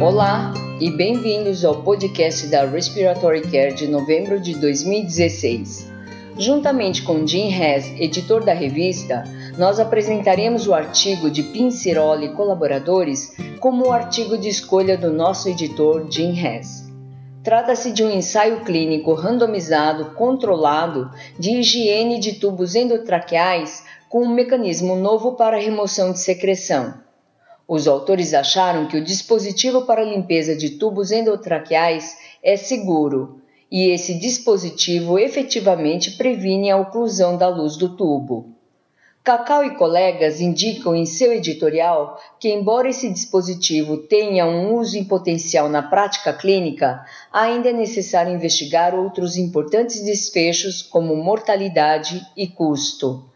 Olá e bem-vindos ao podcast da Respiratory Care de novembro de 2016. Juntamente com Jim Hess, editor da revista, nós apresentaremos o artigo de Pinciroli e colaboradores como o artigo de escolha do nosso editor Jim Hess. Trata-se de um ensaio clínico randomizado controlado de higiene de tubos endotraqueais com um mecanismo novo para remoção de secreção. Os autores acharam que o dispositivo para limpeza de tubos endotraqueais é seguro e esse dispositivo efetivamente previne a oclusão da luz do tubo. Cacau e colegas indicam em seu editorial que, embora esse dispositivo tenha um uso em potencial na prática clínica, ainda é necessário investigar outros importantes desfechos como mortalidade e custo.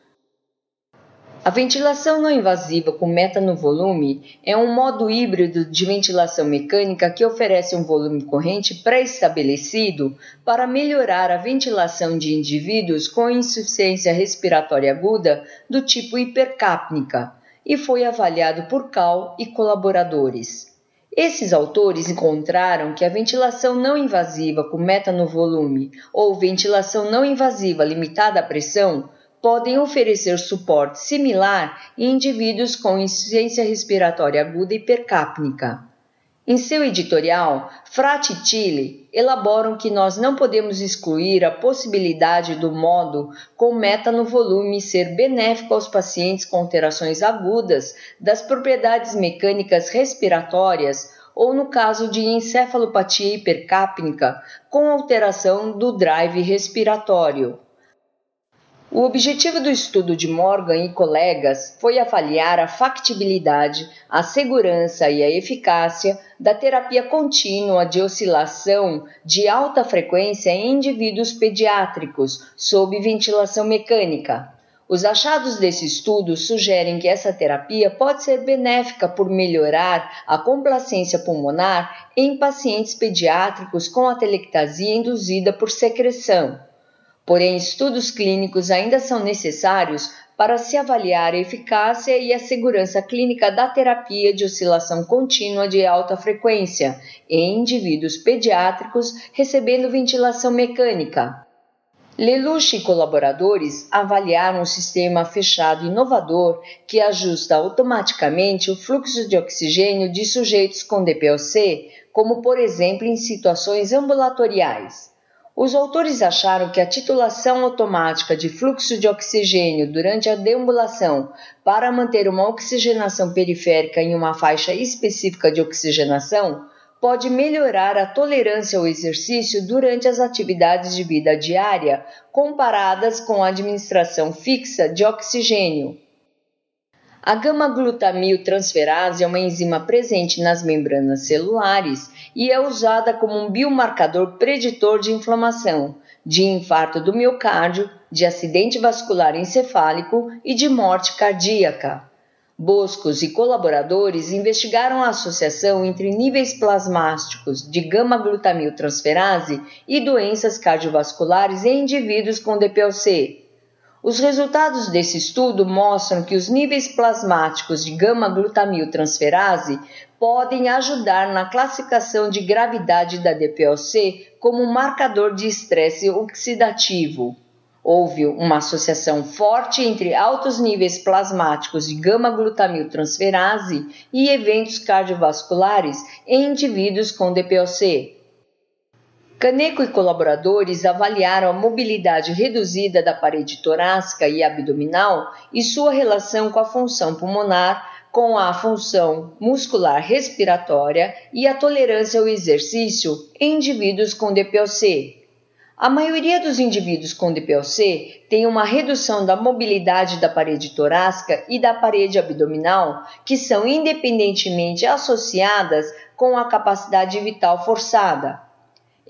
A ventilação não invasiva com meta no volume é um modo híbrido de ventilação mecânica que oferece um volume corrente pré-estabelecido para melhorar a ventilação de indivíduos com insuficiência respiratória aguda do tipo hipercápnica e foi avaliado por Cal e colaboradores. Esses autores encontraram que a ventilação não invasiva com meta no volume ou ventilação não invasiva limitada à pressão podem oferecer suporte similar em indivíduos com insuficiência respiratória aguda hipercápnica. Em seu editorial, Frati e Chile elaboram que nós não podemos excluir a possibilidade do modo com meta no volume ser benéfico aos pacientes com alterações agudas das propriedades mecânicas respiratórias ou no caso de encefalopatia hipercápnica com alteração do drive respiratório. O objetivo do estudo de Morgan e colegas foi avaliar a factibilidade, a segurança e a eficácia da terapia contínua de oscilação de alta frequência em indivíduos pediátricos sob ventilação mecânica. Os achados desse estudo sugerem que essa terapia pode ser benéfica por melhorar a complacência pulmonar em pacientes pediátricos com atelectasia induzida por secreção. Porém, estudos clínicos ainda são necessários para se avaliar a eficácia e a segurança clínica da terapia de oscilação contínua de alta frequência em indivíduos pediátricos recebendo ventilação mecânica. Lelouch e colaboradores avaliaram um sistema fechado inovador que ajusta automaticamente o fluxo de oxigênio de sujeitos com DPLC, como por exemplo em situações ambulatoriais. Os autores acharam que a titulação automática de fluxo de oxigênio durante a deambulação para manter uma oxigenação periférica em uma faixa específica de oxigenação pode melhorar a tolerância ao exercício durante as atividades de vida diária comparadas com a administração fixa de oxigênio. A gama-glutamil transferase é uma enzima presente nas membranas celulares e é usada como um biomarcador preditor de inflamação, de infarto do miocárdio, de acidente vascular encefálico e de morte cardíaca. Boscos e colaboradores investigaram a associação entre níveis plasmáticos de gama-glutamil transferase e doenças cardiovasculares em indivíduos com DPLC, os resultados desse estudo mostram que os níveis plasmáticos de gama-glutamil transferase podem ajudar na classificação de gravidade da DPLC como marcador de estresse oxidativo. Houve uma associação forte entre altos níveis plasmáticos de gama-glutamil transferase e eventos cardiovasculares em indivíduos com DPLC. Caneco e colaboradores avaliaram a mobilidade reduzida da parede torácica e abdominal e sua relação com a função pulmonar, com a função muscular respiratória e a tolerância ao exercício em indivíduos com DPLC. A maioria dos indivíduos com DPLC tem uma redução da mobilidade da parede torácica e da parede abdominal, que são independentemente associadas com a capacidade vital forçada.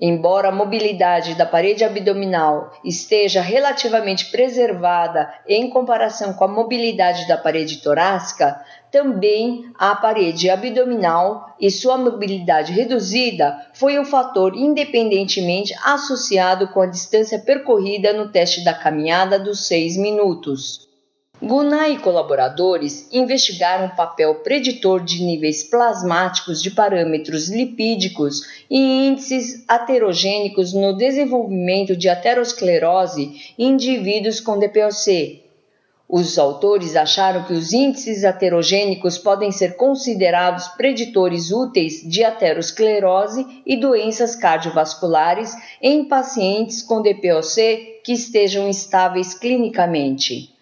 Embora a mobilidade da parede abdominal esteja relativamente preservada em comparação com a mobilidade da parede torácica, também a parede abdominal e sua mobilidade reduzida foi um fator independentemente associado com a distância percorrida no teste da caminhada dos 6 minutos. Gunay e colaboradores investigaram o papel preditor de níveis plasmáticos de parâmetros lipídicos e índices aterogênicos no desenvolvimento de aterosclerose em indivíduos com DPOC. Os autores acharam que os índices aterogênicos podem ser considerados preditores úteis de aterosclerose e doenças cardiovasculares em pacientes com DPOC que estejam estáveis clinicamente.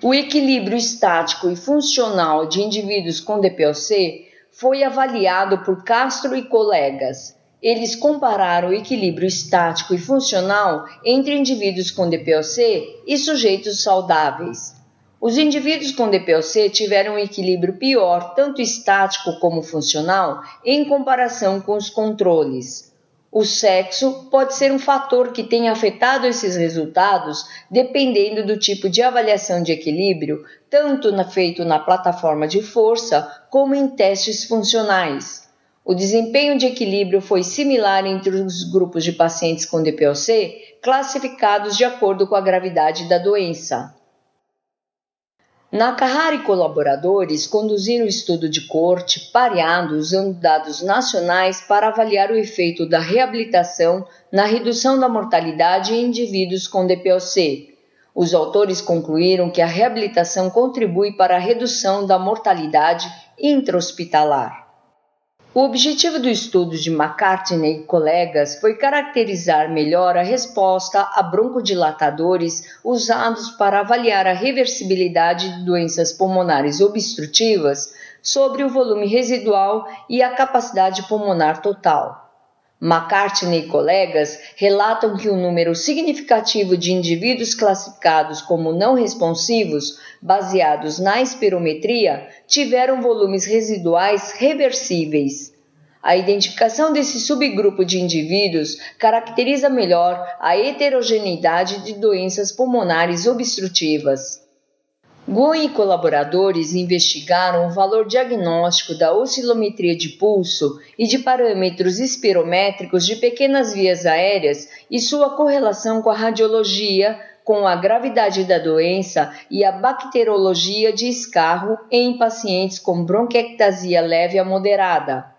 O equilíbrio estático e funcional de indivíduos com DPOC foi avaliado por Castro e colegas. Eles compararam o equilíbrio estático e funcional entre indivíduos com DPOC e sujeitos saudáveis. Os indivíduos com DPOC tiveram um equilíbrio pior, tanto estático como funcional, em comparação com os controles. O sexo pode ser um fator que tenha afetado esses resultados, dependendo do tipo de avaliação de equilíbrio, tanto na, feito na plataforma de força como em testes funcionais. O desempenho de equilíbrio foi similar entre os grupos de pacientes com DPOC, classificados de acordo com a gravidade da doença. Nakahara e colaboradores conduziram estudo de corte pareado usando dados nacionais para avaliar o efeito da reabilitação na redução da mortalidade em indivíduos com DPOC. Os autores concluíram que a reabilitação contribui para a redução da mortalidade intra-hospitalar. O objetivo do estudo de McCartney e colegas foi caracterizar melhor a resposta a broncodilatadores usados para avaliar a reversibilidade de doenças pulmonares obstrutivas sobre o volume residual e a capacidade pulmonar total. McCartney e colegas relatam que um número significativo de indivíduos classificados como não responsivos, baseados na espirometria, tiveram volumes residuais reversíveis. A identificação desse subgrupo de indivíduos caracteriza melhor a heterogeneidade de doenças pulmonares obstrutivas. Gui e colaboradores investigaram o valor diagnóstico da oscilometria de pulso e de parâmetros espirométricos de pequenas vias aéreas e sua correlação com a radiologia, com a gravidade da doença e a bacteriologia de escarro em pacientes com bronquiectasia leve a moderada.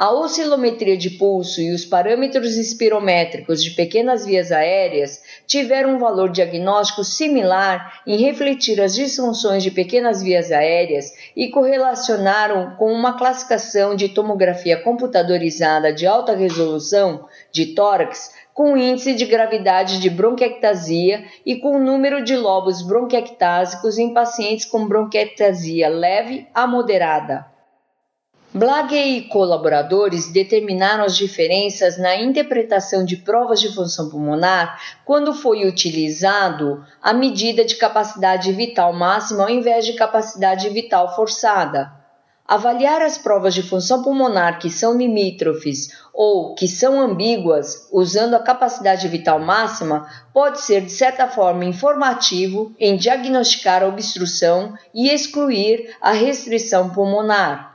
A oscilometria de pulso e os parâmetros espirométricos de pequenas vias aéreas tiveram um valor diagnóstico similar em refletir as disfunções de pequenas vias aéreas e correlacionaram com uma classificação de tomografia computadorizada de alta resolução de tórax com índice de gravidade de bronquiectasia e com número de lobos bronquiectásicos em pacientes com bronquiectasia leve a moderada. Blage e colaboradores determinaram as diferenças na interpretação de provas de função pulmonar quando foi utilizado a medida de capacidade vital máxima ao invés de capacidade vital forçada. Avaliar as provas de função pulmonar que são limítrofes ou que são ambíguas usando a capacidade vital máxima pode ser, de certa forma, informativo em diagnosticar a obstrução e excluir a restrição pulmonar.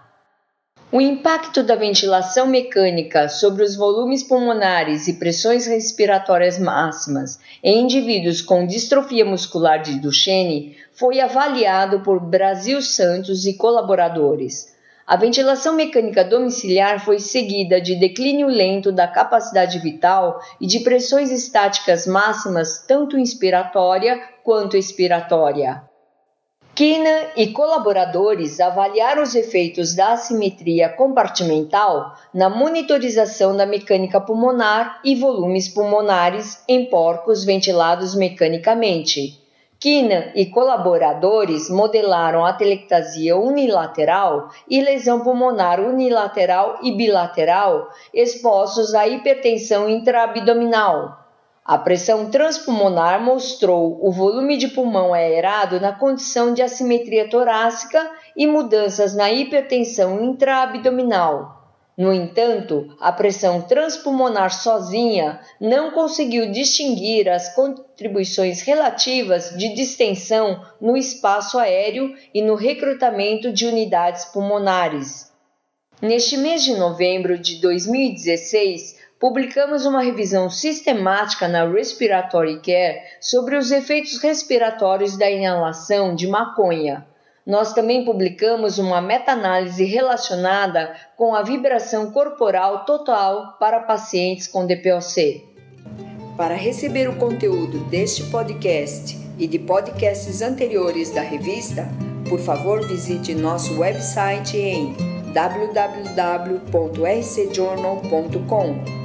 O impacto da ventilação mecânica sobre os volumes pulmonares e pressões respiratórias máximas em indivíduos com distrofia muscular de Duchenne foi avaliado por Brasil Santos e colaboradores. A ventilação mecânica domiciliar foi seguida de declínio lento da capacidade vital e de pressões estáticas máximas, tanto inspiratória quanto expiratória. Kina e colaboradores avaliaram os efeitos da assimetria compartimental na monitorização da mecânica pulmonar e volumes pulmonares em porcos ventilados mecanicamente. Kina e colaboradores modelaram a telectasia unilateral e lesão pulmonar unilateral e bilateral expostos à hipertensão intraabdominal a pressão transpulmonar mostrou o volume de pulmão aerado na condição de assimetria torácica e mudanças na hipertensão intraabdominal. No entanto, a pressão transpulmonar sozinha não conseguiu distinguir as contribuições relativas de distensão no espaço aéreo e no recrutamento de unidades pulmonares. Neste mês de novembro de 2016, publicamos uma revisão sistemática na Respiratory Care sobre os efeitos respiratórios da inalação de maconha. Nós também publicamos uma meta-análise relacionada com a vibração corporal total para pacientes com DPOC. Para receber o conteúdo deste podcast e de podcasts anteriores da revista, por favor visite nosso website em www.rcjournal.com.